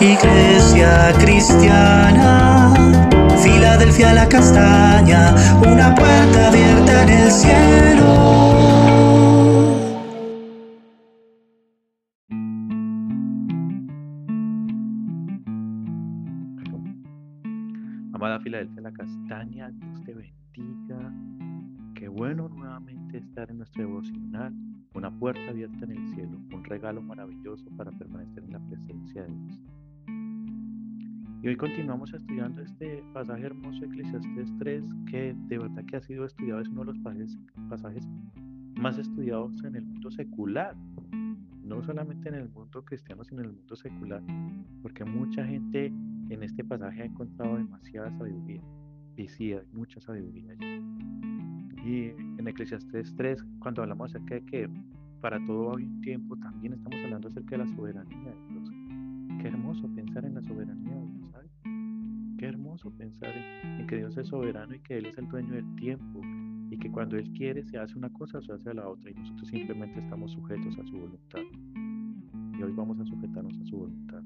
Iglesia cristiana, Filadelfia la castaña, una puerta abierta en el cielo. Amada Filadelfia la castaña, Dios te bendiga. Qué bueno nuevamente estar en nuestro devocional, una puerta abierta en el cielo, un regalo maravilloso para permanecer en la presencia de Dios. Y hoy continuamos estudiando este pasaje hermoso de Eclesiastes 3, que de verdad que ha sido estudiado, es uno de los pasajes, pasajes más estudiados en el mundo secular, no solamente en el mundo cristiano, sino en el mundo secular, porque mucha gente en este pasaje ha encontrado demasiada sabiduría, y sí, hay mucha sabiduría allí. Y en Eclesiastes 3, cuando hablamos acerca de que para todo hay un tiempo, también estamos hablando acerca de la soberanía de Dios. Qué hermoso pensar en la soberanía de Dios Qué hermoso pensar en, que Dios es soberano y que Él es el dueño del tiempo y que cuando Él quiere se hace una cosa o se hace la otra y nosotros simplemente estamos sujetos a su voluntad. Y hoy vamos a sujetarnos a su voluntad.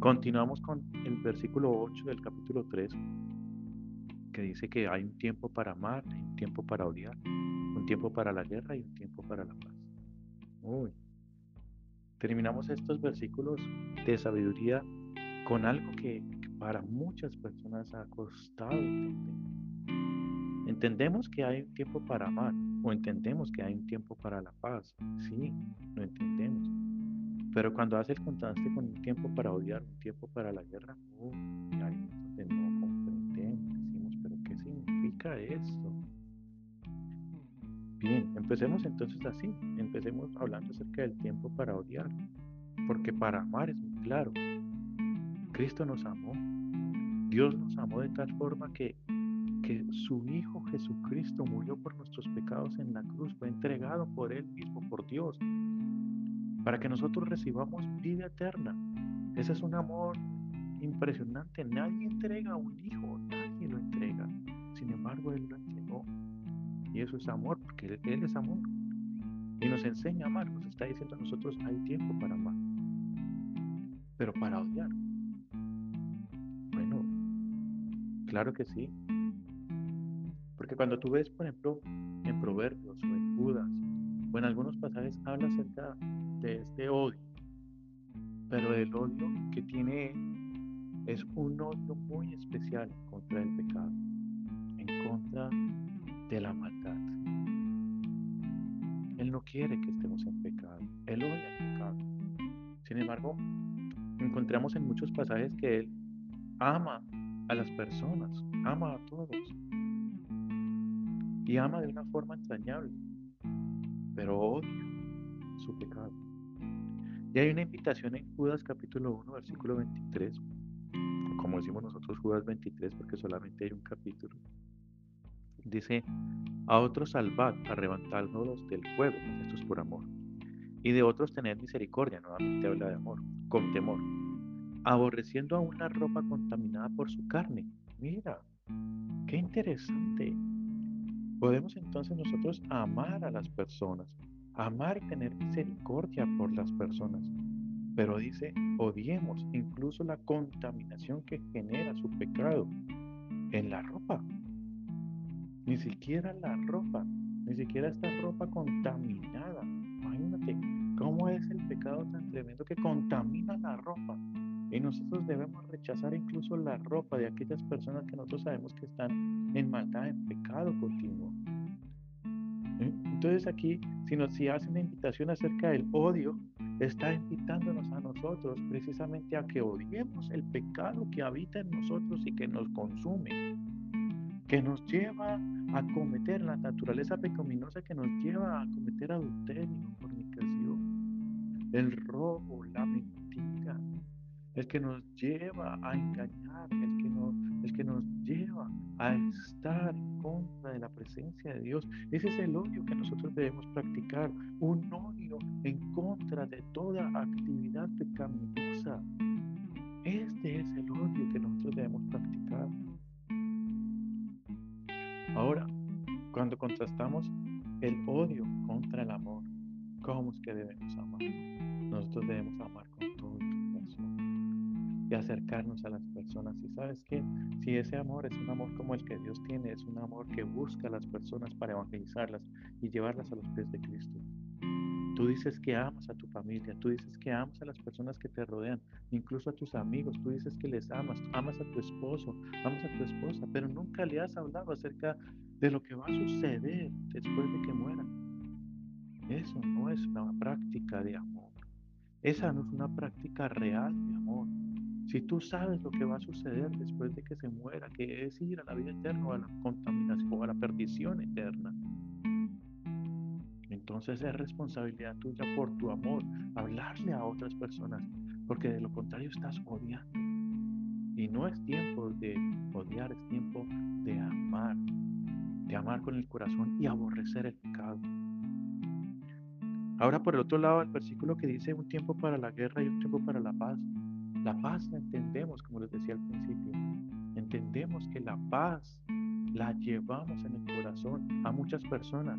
Continuamos con el versículo 8 del capítulo 3 que dice que hay un tiempo para amar, hay un tiempo para odiar, un tiempo para la guerra y un tiempo para la paz. Terminamos estos versículos de sabiduría con algo que, para muchas personas ha costado entender. Entendemos que hay un tiempo para amar o entendemos que hay un tiempo para la paz. Sí, lo entendemos. Pero cuando hace el contraste con un tiempo para odiar, un tiempo para la guerra, donde no comprendemos. Decimos, pero ¿qué significa esto? Bien, empecemos entonces así. Empecemos hablando acerca del tiempo para odiar. Porque para amar es muy claro. Cristo nos amó. Dios nos amó de tal forma que, que su Hijo Jesucristo murió por nuestros pecados en la cruz, fue entregado por Él mismo, por Dios, para que nosotros recibamos vida eterna. Ese es un amor impresionante. Nadie entrega a un hijo, nadie lo entrega. Sin embargo, Él lo entregó. Y eso es amor, porque Él, él es amor. Y nos enseña a amar, nos está diciendo a nosotros, hay tiempo para amar. Pero para odiar, Claro que sí. Porque cuando tú ves, por ejemplo, en Proverbios o en Judas o en algunos pasajes habla acerca de este odio. Pero el odio que tiene es un odio muy especial contra el pecado, en contra de la maldad. Él no quiere que estemos en pecado, Él odia el pecado. Sin embargo, encontramos en muchos pasajes que Él ama a las personas, ama a todos. Y ama de una forma entrañable, pero odia su pecado. Y hay una invitación en Judas capítulo 1, versículo 23, como decimos nosotros Judas 23 porque solamente hay un capítulo. Dice, a otros salvad, arrebatándolos del fuego, esto es por amor. Y de otros tener misericordia, nuevamente habla de amor, con temor aborreciendo aún la ropa contaminada por su carne. Mira, qué interesante. Podemos entonces nosotros amar a las personas, amar y tener misericordia por las personas. Pero dice, odiemos incluso la contaminación que genera su pecado en la ropa. Ni siquiera la ropa, ni siquiera esta ropa contaminada. Imagínate cómo es el pecado tan tremendo que contamina la ropa. Y nosotros debemos rechazar incluso la ropa de aquellas personas que nosotros sabemos que están en maldad, en pecado continuo. ¿Eh? Entonces aquí, si nos hace una invitación acerca del odio, está invitándonos a nosotros precisamente a que odiemos el pecado que habita en nosotros y que nos consume, que nos lleva a cometer la naturaleza pecaminosa que nos lleva a cometer adulterio, fornicación, el robo, la mentira el que nos lleva a engañar, el que, nos, el que nos lleva a estar en contra de la presencia de Dios. Ese es el odio que nosotros debemos practicar, un odio en contra de toda actividad pecaminosa. Este es el odio que nosotros debemos practicar. Ahora, cuando contrastamos el odio contra el amor, ¿cómo es que debemos amar? Nosotros debemos amar con todo el corazón y acercarnos a las personas. Y sabes que si ese amor es un amor como el que Dios tiene, es un amor que busca a las personas para evangelizarlas y llevarlas a los pies de Cristo. Tú dices que amas a tu familia, tú dices que amas a las personas que te rodean, incluso a tus amigos, tú dices que les amas, amas a tu esposo, amas a tu esposa, pero nunca le has hablado acerca de lo que va a suceder después de que muera. Eso no es una práctica de amor. Esa no es una práctica real de amor. Si tú sabes lo que va a suceder después de que se muera, que es ir a la vida eterna o a la contaminación o a la perdición eterna, entonces es responsabilidad tuya por tu amor hablarle a otras personas, porque de lo contrario estás odiando. Y no es tiempo de odiar, es tiempo de amar, de amar con el corazón y aborrecer el pecado. Ahora por el otro lado, el versículo que dice un tiempo para la guerra y un tiempo para la paz. La paz la entendemos, como les decía al principio. Entendemos que la paz la llevamos en el corazón a muchas personas,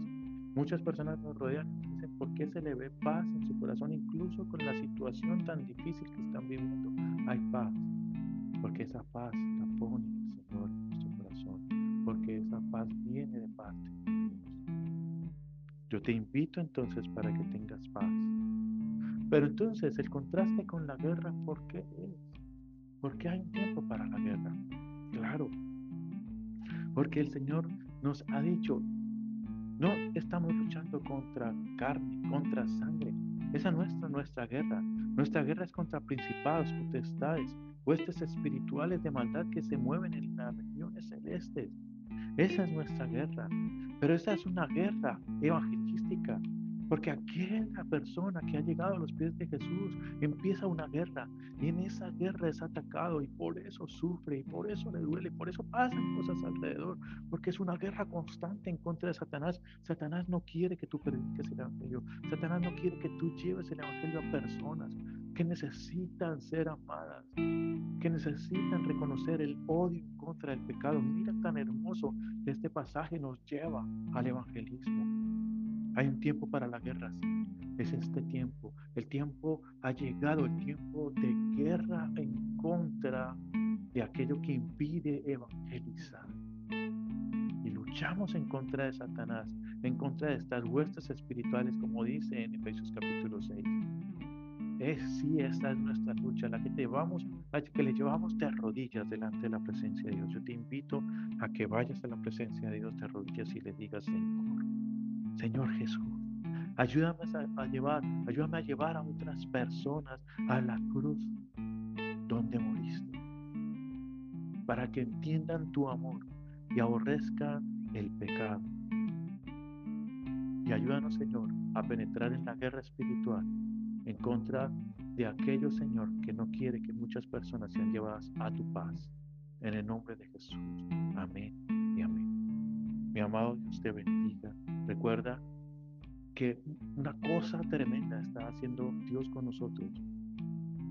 Muchas personas nos rodean y dicen por qué se le ve paz en su corazón, incluso con la situación tan difícil que están viviendo. Hay paz, porque esa paz la pone el Señor en nuestro corazón, porque esa paz viene de parte de Dios. Yo te invito entonces para que tengas paz. Pero entonces el contraste con la guerra, ¿por qué es? Porque hay un tiempo para la guerra. Claro. Porque el Señor nos ha dicho, no estamos luchando contra carne, contra sangre. Esa no es nuestra guerra. Nuestra guerra es contra principados, potestades, huestes espirituales de maldad que se mueven en las regiones celestes. Esa es nuestra guerra. Pero esa es una guerra evangelística. Porque aquella persona que ha llegado a los pies de Jesús empieza una guerra y en esa guerra es atacado y por eso sufre y por eso le duele, por eso pasan cosas alrededor, porque es una guerra constante en contra de Satanás. Satanás no quiere que tú prediques el Evangelio. Satanás no quiere que tú lleves el Evangelio a personas que necesitan ser amadas, que necesitan reconocer el odio contra del pecado. Mira tan hermoso que este pasaje nos lleva al evangelismo. Hay un tiempo para la guerra, sí. Es este tiempo. El tiempo ha llegado, el tiempo de guerra en contra de aquello que impide evangelizar. Y luchamos en contra de Satanás, en contra de estas huestes espirituales, como dice en Efesios capítulo 6. Es sí, esta es nuestra lucha, la que te vamos, la que le llevamos de rodillas delante de la presencia de Dios. Yo te invito a que vayas a la presencia de Dios de rodillas y le digas, Señor, Señor Jesús, ayúdame a, llevar, ayúdame a llevar a otras personas a la cruz donde moriste, para que entiendan tu amor y aborrezcan el pecado. Y ayúdanos, Señor, a penetrar en la guerra espiritual en contra de aquello, Señor, que no quiere que muchas personas sean llevadas a tu paz. En el nombre de Jesús. Amén y amén. Mi amado Dios te bendiga Recuerda que una cosa tremenda está haciendo Dios con nosotros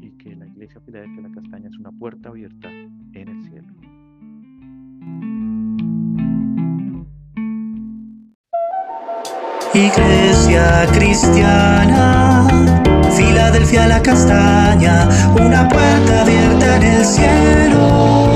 y que la iglesia Filadelfia de la Castaña es una puerta abierta en el cielo. Iglesia cristiana, Filadelfia la Castaña, una puerta abierta en el cielo.